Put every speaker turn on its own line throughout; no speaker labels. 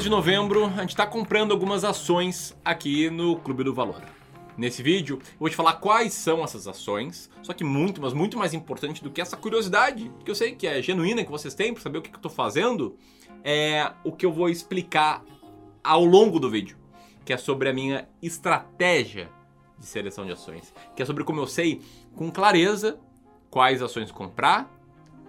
mês de novembro, a gente está comprando algumas ações aqui no Clube do Valor. Nesse vídeo, eu vou te falar quais são essas ações, só que muito, mas muito mais importante do que essa curiosidade, que eu sei que é genuína, que vocês têm para saber o que, que eu estou fazendo, é o que eu vou explicar ao longo do vídeo, que é sobre a minha estratégia de seleção de ações, que é sobre como eu sei com clareza quais ações comprar,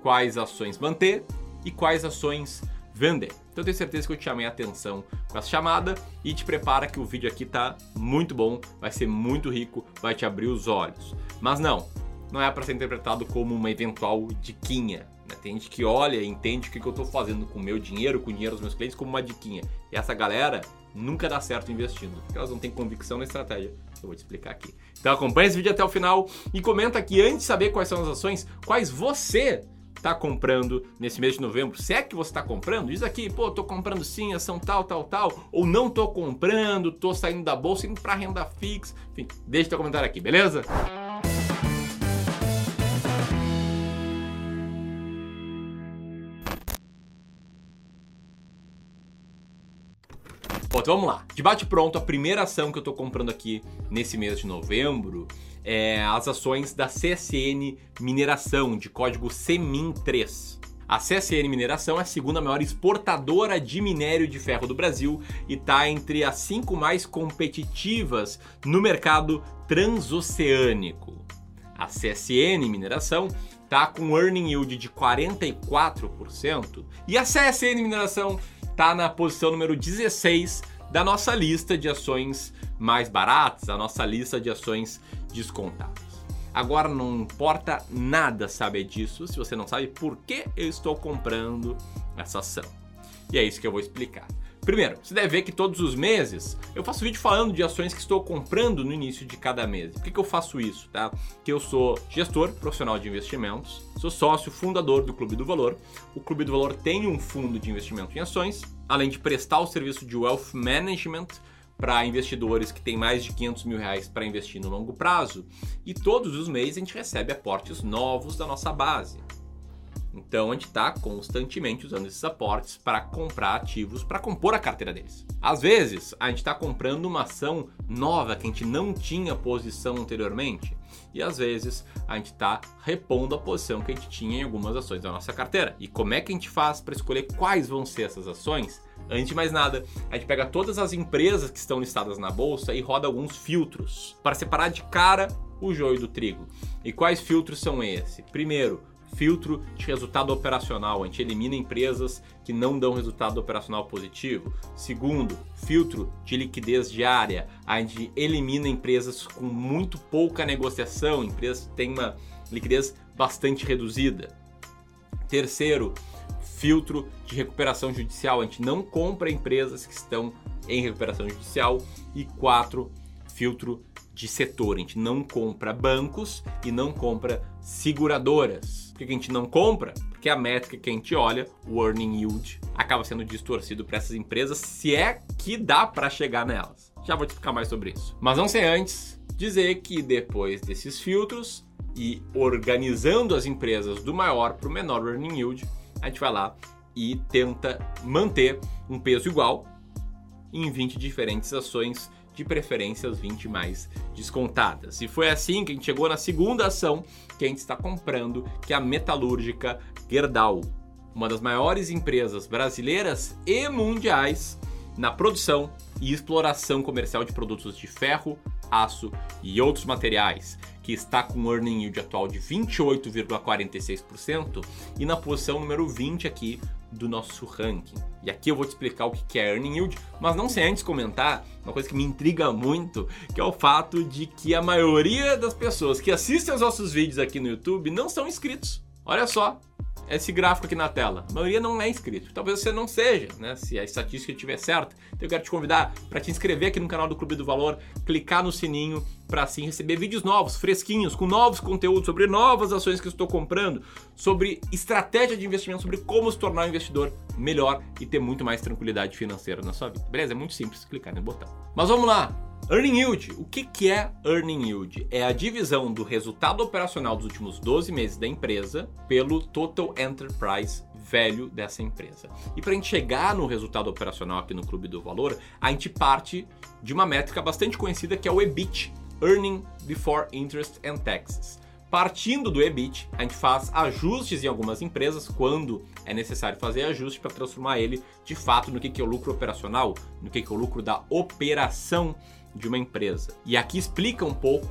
quais ações manter e quais ações vender. Então tenho certeza que eu te chamei a atenção com essa chamada e te prepara que o vídeo aqui tá muito bom, vai ser muito rico, vai te abrir os olhos. Mas não, não é para ser interpretado como uma eventual diquinha. Né? Tem gente que olha e entende o que, que eu estou fazendo com o meu dinheiro, com o dinheiro dos meus clientes, como uma diquinha. E essa galera nunca dá certo investindo, porque elas não têm convicção na estratégia eu vou te explicar aqui. Então acompanha esse vídeo até o final e comenta aqui antes de saber quais são as ações, quais você está comprando nesse mês de novembro. Se é que você está comprando, diz aqui, pô, tô comprando sim, ação tal, tal, tal, ou não tô comprando, tô saindo da bolsa, indo para renda fixa. Enfim, deixa teu comentário aqui, beleza? Bom, então vamos lá. Debate pronto, a primeira ação que eu tô comprando aqui nesse mês de novembro é, as ações da CSN Mineração, de código CEMIN3. A CSN Mineração é a segunda maior exportadora de minério de ferro do Brasil e está entre as cinco mais competitivas no mercado transoceânico. A CSN Mineração está com earning yield de 44% e a CSN Mineração está na posição número 16 da nossa lista de ações mais baratas, a nossa lista de ações descontadas. Agora não importa nada saber disso se você não sabe por que eu estou comprando essa ação. E é isso que eu vou explicar. Primeiro, você deve ver que todos os meses eu faço vídeo falando de ações que estou comprando no início de cada mês. Por que, que eu faço isso? Tá? Que eu sou gestor profissional de investimentos, sou sócio fundador do Clube do Valor. O Clube do Valor tem um fundo de investimento em ações, além de prestar o serviço de wealth management para investidores que têm mais de 500 mil reais para investir no longo prazo e todos os meses a gente recebe aportes novos da nossa base. Então a gente está constantemente usando esses aportes para comprar ativos para compor a carteira deles. Às vezes a gente está comprando uma ação nova que a gente não tinha posição anteriormente e às vezes a gente está repondo a posição que a gente tinha em algumas ações da nossa carteira. E como é que a gente faz para escolher quais vão ser essas ações? Antes de mais nada, a gente pega todas as empresas que estão listadas na bolsa e roda alguns filtros para separar de cara o joio do trigo. E quais filtros são esses? Primeiro, filtro de resultado operacional. A gente elimina empresas que não dão resultado operacional positivo. Segundo, filtro de liquidez diária. A gente elimina empresas com muito pouca negociação, empresas que têm uma liquidez bastante reduzida. Terceiro, filtro de recuperação judicial. A gente não compra empresas que estão em recuperação judicial. E quatro, filtro de setor. A gente não compra bancos e não compra seguradoras. Por que a gente não compra? Porque a métrica que a gente olha, o earning yield, acaba sendo distorcido para essas empresas, se é que dá para chegar nelas. Já vou te explicar mais sobre isso. Mas não sei antes dizer que depois desses filtros e organizando as empresas do maior para o menor earning yield, a gente vai lá e tenta manter um peso igual em 20 diferentes ações, de preferência as 20 mais descontadas. E foi assim que a gente chegou na segunda ação que a gente está comprando, que é a metalúrgica Gerdau, uma das maiores empresas brasileiras e mundiais na produção e exploração comercial de produtos de ferro, aço e outros materiais, que está com um earning yield atual de 28,46% e na posição número 20 aqui do nosso ranking. E aqui eu vou te explicar o que é earning yield, mas não sem antes comentar uma coisa que me intriga muito, que é o fato de que a maioria das pessoas que assistem aos nossos vídeos aqui no YouTube não são inscritos. Olha só, esse gráfico aqui na tela. A maioria não é inscrito. Talvez você não seja, né? Se a estatística estiver certa. Então eu quero te convidar para te inscrever aqui no canal do Clube do Valor, clicar no sininho para assim receber vídeos novos, fresquinhos, com novos conteúdos sobre novas ações que eu estou comprando, sobre estratégia de investimento, sobre como se tornar um investidor melhor e ter muito mais tranquilidade financeira na sua vida. Beleza? É muito simples clicar no botão. Mas vamos lá. Earning Yield. O que, que é Earning Yield? É a divisão do resultado operacional dos últimos 12 meses da empresa pelo Total Enterprise velho dessa empresa. E para a gente chegar no resultado operacional aqui no Clube do Valor, a gente parte de uma métrica bastante conhecida que é o EBIT, Earning Before Interest and Taxes. Partindo do EBIT, a gente faz ajustes em algumas empresas quando é necessário fazer ajuste para transformar ele de fato no que é o lucro operacional, no que é o lucro da operação de uma empresa. E aqui explica um pouco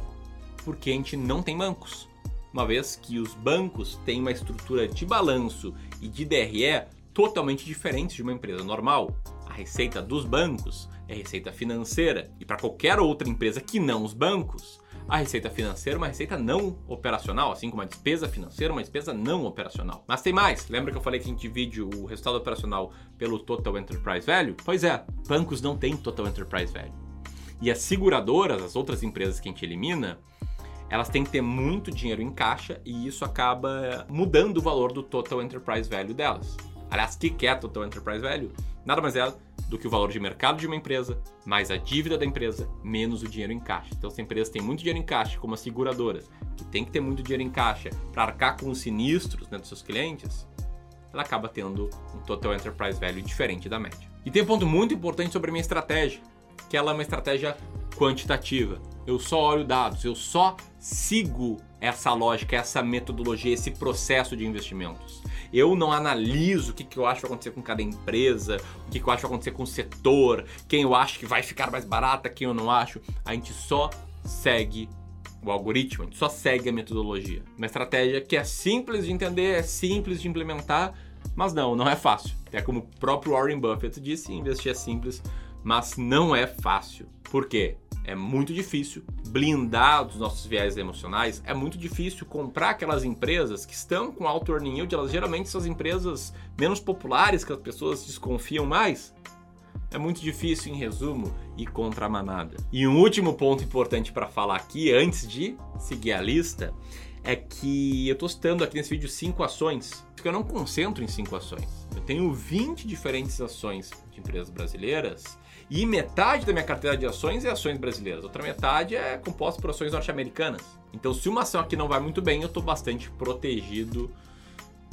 por que a gente não tem bancos. Uma vez que os bancos têm uma estrutura de balanço e de DRE totalmente diferentes de uma empresa normal. A receita dos bancos é receita financeira e para qualquer outra empresa que não os bancos, a receita financeira é uma receita não operacional, assim como a despesa financeira é uma despesa não operacional. Mas tem mais. Lembra que eu falei que a gente divide o resultado operacional pelo Total Enterprise Value? Pois é, bancos não têm Total Enterprise Value. E as seguradoras, as outras empresas que a gente elimina, elas têm que ter muito dinheiro em caixa e isso acaba mudando o valor do Total Enterprise Value delas. Aliás, o que é Total Enterprise Value? Nada mais é do que o valor de mercado de uma empresa, mais a dívida da empresa, menos o dinheiro em caixa. Então, se a empresa tem muito dinheiro em caixa, como as seguradoras, que tem que ter muito dinheiro em caixa para arcar com os sinistros né, dos seus clientes, ela acaba tendo um total enterprise value diferente da média. E tem um ponto muito importante sobre a minha estratégia, que ela é uma estratégia quantitativa. Eu só olho dados, eu só sigo essa lógica, essa metodologia, esse processo de investimentos. Eu não analiso o que, que eu acho que vai acontecer com cada empresa, o que, que eu acho que vai acontecer com o setor, quem eu acho que vai ficar mais barata, quem eu não acho. A gente só segue o algoritmo, a gente só segue a metodologia. Uma estratégia que é simples de entender, é simples de implementar, mas não, não é fácil. É como o próprio Warren Buffett disse, investir é simples, mas não é fácil. Por quê? é muito difícil blindar dos nossos viés emocionais, é muito difícil comprar aquelas empresas que estão com alto earning yield, elas geralmente são as empresas menos populares que as pessoas desconfiam mais. É muito difícil, em resumo, ir contra a manada. E um último ponto importante para falar aqui, antes de seguir a lista, é que eu estou citando aqui nesse vídeo cinco ações, porque eu não concentro em cinco ações. Eu tenho 20 diferentes ações de empresas brasileiras e metade da minha carteira de ações é ações brasileiras, outra metade é composta por ações norte-americanas. Então, se uma ação aqui não vai muito bem, eu estou bastante protegido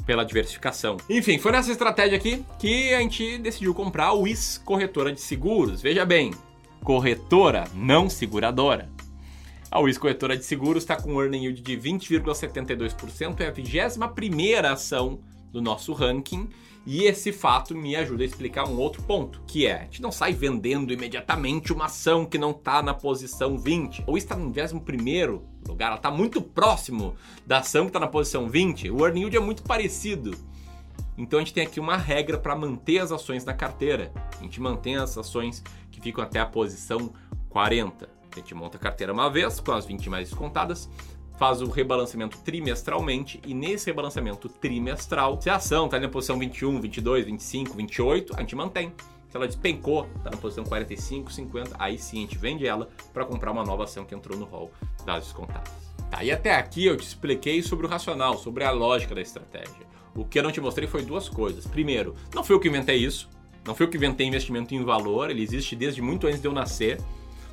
pela diversificação. Enfim, foi nessa estratégia aqui que a gente decidiu comprar o WIS Corretora de Seguros. Veja bem, corretora, não seguradora. A WIS Corretora de Seguros está com um earning yield de 20,72%, é a 21 ação do nosso ranking e esse fato me ajuda a explicar um outro ponto, que é, a gente não sai vendendo imediatamente uma ação que não está na posição 20, ou está no 21 lugar, ela está muito próximo da ação que está na posição 20, o earning yield é muito parecido. Então a gente tem aqui uma regra para manter as ações na carteira. A gente mantém as ações que ficam até a posição 40. A gente monta a carteira uma vez, com as 20 mais descontadas, faz o rebalanceamento trimestralmente e nesse rebalanceamento trimestral, se a ação está na posição 21, 22, 25, 28, a gente mantém. Se ela despencou, está na posição 45, 50, aí sim a gente vende ela para comprar uma nova ação que entrou no hall das descontadas. Tá, e até aqui eu te expliquei sobre o racional, sobre a lógica da estratégia. O que eu não te mostrei foi duas coisas. Primeiro, não foi eu que inventei isso, não foi eu que inventei investimento em valor, ele existe desde muito antes de eu nascer.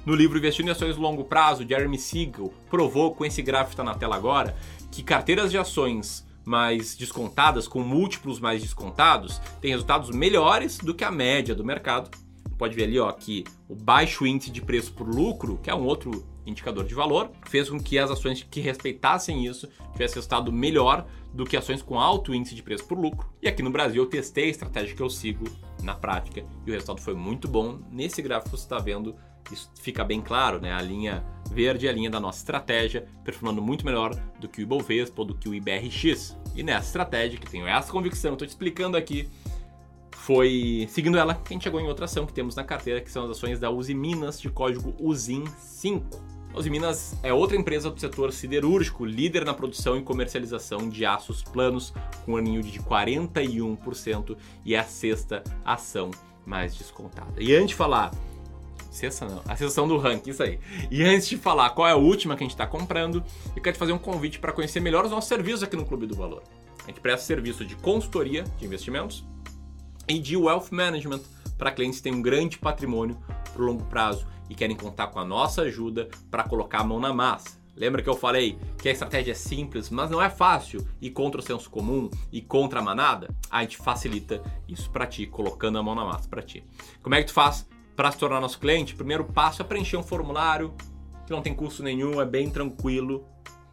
No livro Investindo em Ações Longo Prazo, Jeremy Siegel provou, com esse gráfico que está na tela agora, que carteiras de ações mais descontadas, com múltiplos mais descontados, têm resultados melhores do que a média do mercado. Pode ver ali ó, que o baixo índice de preço por lucro, que é um outro indicador de valor, fez com que as ações que respeitassem isso tivessem resultado melhor do que ações com alto índice de preço por lucro. E aqui no Brasil eu testei a estratégia que eu sigo na prática e o resultado foi muito bom. Nesse gráfico você está vendo isso fica bem claro, né? A linha verde é a linha da nossa estratégia, performando muito melhor do que o Ibovespa ou do que o IBRX. E nessa estratégia, que tenho essa convicção, estou te explicando aqui, foi seguindo ela que a gente chegou em outra ação que temos na carteira, que são as ações da Uzi Minas, de código UZIN5. A Uzi Minas é outra empresa do setor siderúrgico, líder na produção e comercialização de aços planos, com um aninho de 41% e é a sexta ação mais descontada. E antes de falar Sexta não. A sessão do ranking, isso aí. E antes de falar qual é a última que a gente está comprando, eu quero te fazer um convite para conhecer melhor os nossos serviços aqui no Clube do Valor. A gente presta serviço de consultoria de investimentos e de wealth management para clientes que têm um grande patrimônio para o longo prazo e querem contar com a nossa ajuda para colocar a mão na massa. Lembra que eu falei que a estratégia é simples, mas não é fácil e contra o senso comum e contra a manada? A gente facilita isso para ti, colocando a mão na massa para ti. Como é que tu faz para se tornar nosso cliente? Primeiro passo é preencher um formulário que não tem custo nenhum, é bem tranquilo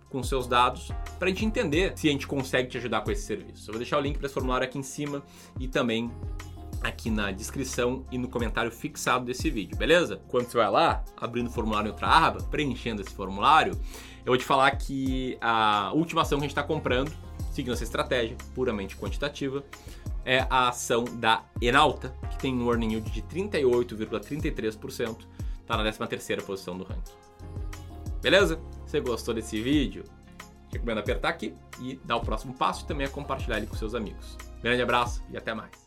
com seus dados para a gente entender se a gente consegue te ajudar com esse serviço. Eu vou deixar o link para esse formulário aqui em cima e também aqui na descrição e no comentário fixado desse vídeo, beleza? Quando você vai lá, abrindo o formulário em outra aba, preenchendo esse formulário, eu vou te falar que a última ação que a gente está comprando, seguindo essa estratégia puramente quantitativa, é a ação da Enalta, tem um earning yield de 38,33%, está na 13ª posição do ranking. Beleza? Você gostou desse vídeo? Recomendo apertar aqui e dar o próximo passo e também compartilhar ele com seus amigos. Grande abraço e até mais.